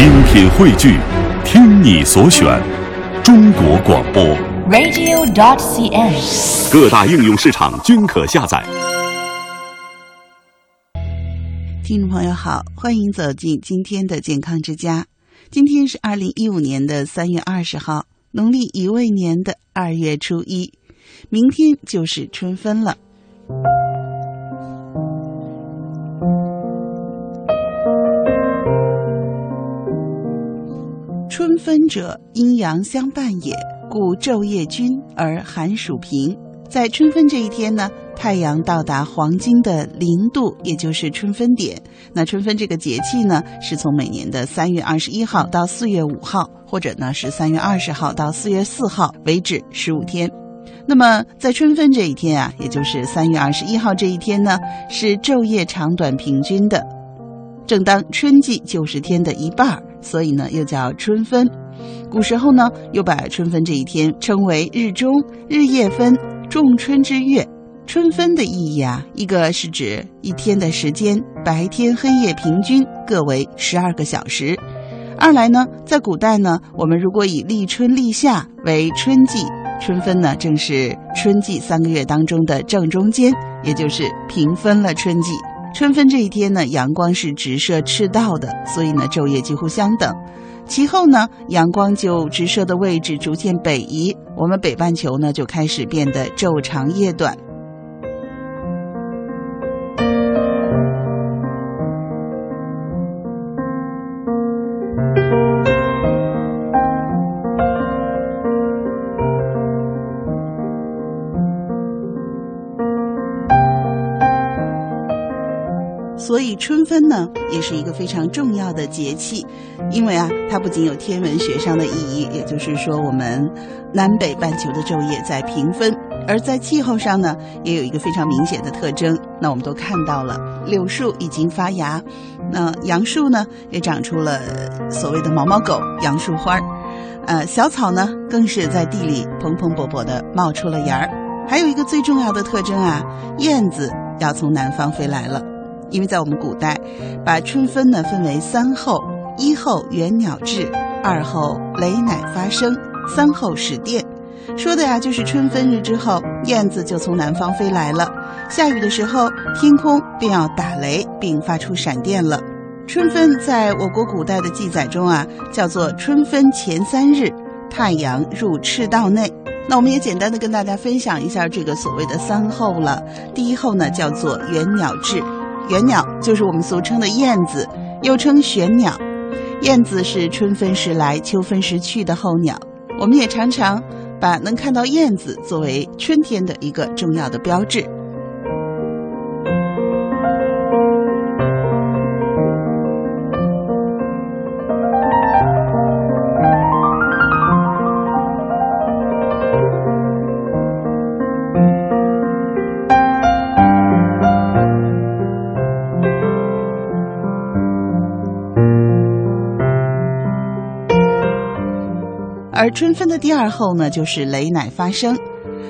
精品汇聚，听你所选，中国广播。radio.dot.cn，。各大应用市场均可下载。听众朋友好，欢迎走进今天的健康之家。今天是二零一五年的三月二十号，农历乙未年的二月初一，明天就是春分了。分者，阴阳相伴也，故昼夜均而寒暑平。在春分这一天呢，太阳到达黄金的零度，也就是春分点。那春分这个节气呢，是从每年的三月二十一号到四月五号，或者呢是三月二十号到四月四号为止十五天。那么在春分这一天啊，也就是三月二十一号这一天呢，是昼夜长短平均的，正当春季九十天的一半儿，所以呢又叫春分。古时候呢，又把春分这一天称为日中、日夜分。仲春之月，春分的意义啊，一个是指一天的时间，白天黑夜平均各为十二个小时；二来呢，在古代呢，我们如果以立春、立夏为春季，春分呢正是春季三个月当中的正中间，也就是平分了春季。春分这一天呢，阳光是直射赤道的，所以呢昼夜几乎相等。其后呢，阳光就直射的位置逐渐北移，我们北半球呢就开始变得昼长夜短。所以春分呢，也是一个非常重要的节气，因为啊，它不仅有天文学上的意义，也就是说我们南北半球的昼夜在平分；而在气候上呢，也有一个非常明显的特征。那我们都看到了，柳树已经发芽，那杨树呢也长出了所谓的毛毛狗杨树花儿，呃，小草呢更是在地里蓬蓬勃勃的冒出了芽儿。还有一个最重要的特征啊，燕子要从南方飞来了。因为在我们古代，把春分呢分为三候：一候元鸟至，二候雷乃发声，三候始电。说的呀就是春分日之后，燕子就从南方飞来了，下雨的时候，天空便要打雷并发出闪电了。春分在我国古代的记载中啊，叫做春分前三日，太阳入赤道内。那我们也简单的跟大家分享一下这个所谓的三候了。第一候呢叫做元鸟至。玄鸟就是我们俗称的燕子，又称玄鸟。燕子是春分时来、秋分时去的候鸟。我们也常常把能看到燕子作为春天的一个重要的标志。而春分的第二候呢，就是雷乃发声。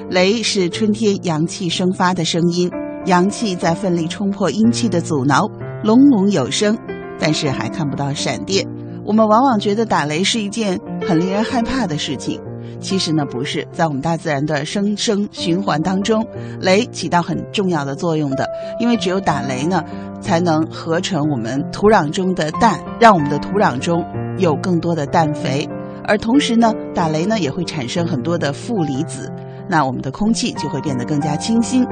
雷是春天阳气生发的声音，阳气在奋力冲破阴气的阻挠，隆隆有声，但是还看不到闪电。我们往往觉得打雷是一件很令人害怕的事情，其实呢不是，在我们大自然的生生循环当中，雷起到很重要的作用的，因为只有打雷呢，才能合成我们土壤中的氮，让我们的土壤中有更多的氮肥。而同时呢，打雷呢也会产生很多的负离子，那我们的空气就会变得更加清新。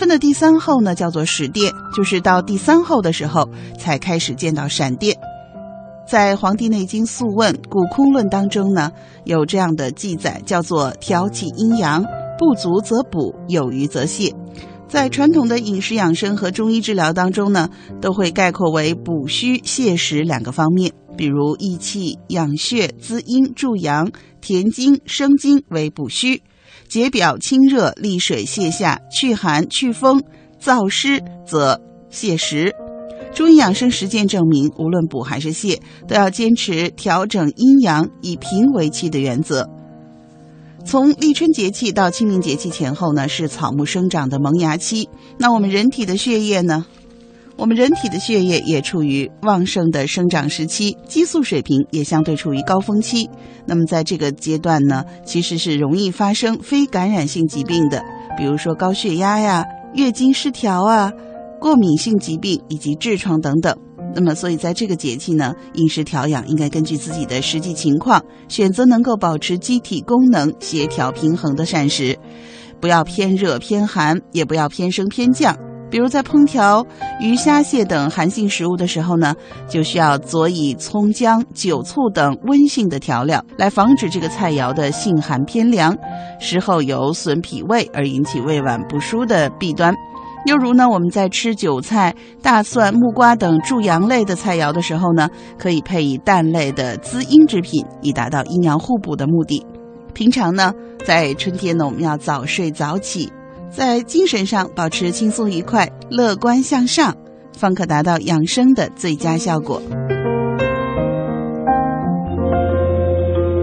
分的第三候呢，叫做始电，就是到第三候的时候才开始见到闪电。在《黄帝内经·素问·古空论》当中呢，有这样的记载，叫做“调气阴阳，不足则补，有余则泻”。在传统的饮食养生和中医治疗当中呢，都会概括为补虚泻实两个方面，比如益气、养血、滋阴、助阳、填精、生津为补虚。解表清热、利水泻下、祛寒祛风、燥湿则泻实。中医养生实践证明，无论补还是泻，都要坚持调整阴阳，以平为气的原则。从立春节气到清明节气前后呢，是草木生长的萌芽期。那我们人体的血液呢？我们人体的血液也处于旺盛的生长时期，激素水平也相对处于高峰期。那么在这个阶段呢，其实是容易发生非感染性疾病的，比如说高血压呀、月经失调啊、过敏性疾病以及痔疮等等。那么，所以在这个节气呢，饮食调养应该根据自己的实际情况，选择能够保持机体功能协调平衡的膳食，不要偏热偏寒，也不要偏升偏降。比如在烹调鱼虾蟹等寒性食物的时候呢，就需要佐以葱姜、酒醋等温性的调料，来防止这个菜肴的性寒偏凉，食后有损脾胃而引起胃脘不舒的弊端。又如呢，我们在吃韭菜、大蒜、木瓜等助阳类的菜肴的时候呢，可以配以蛋类的滋阴之品，以达到阴阳互补的目的。平常呢，在春天呢，我们要早睡早起。在精神上保持轻松愉快、乐观向上，方可达到养生的最佳效果。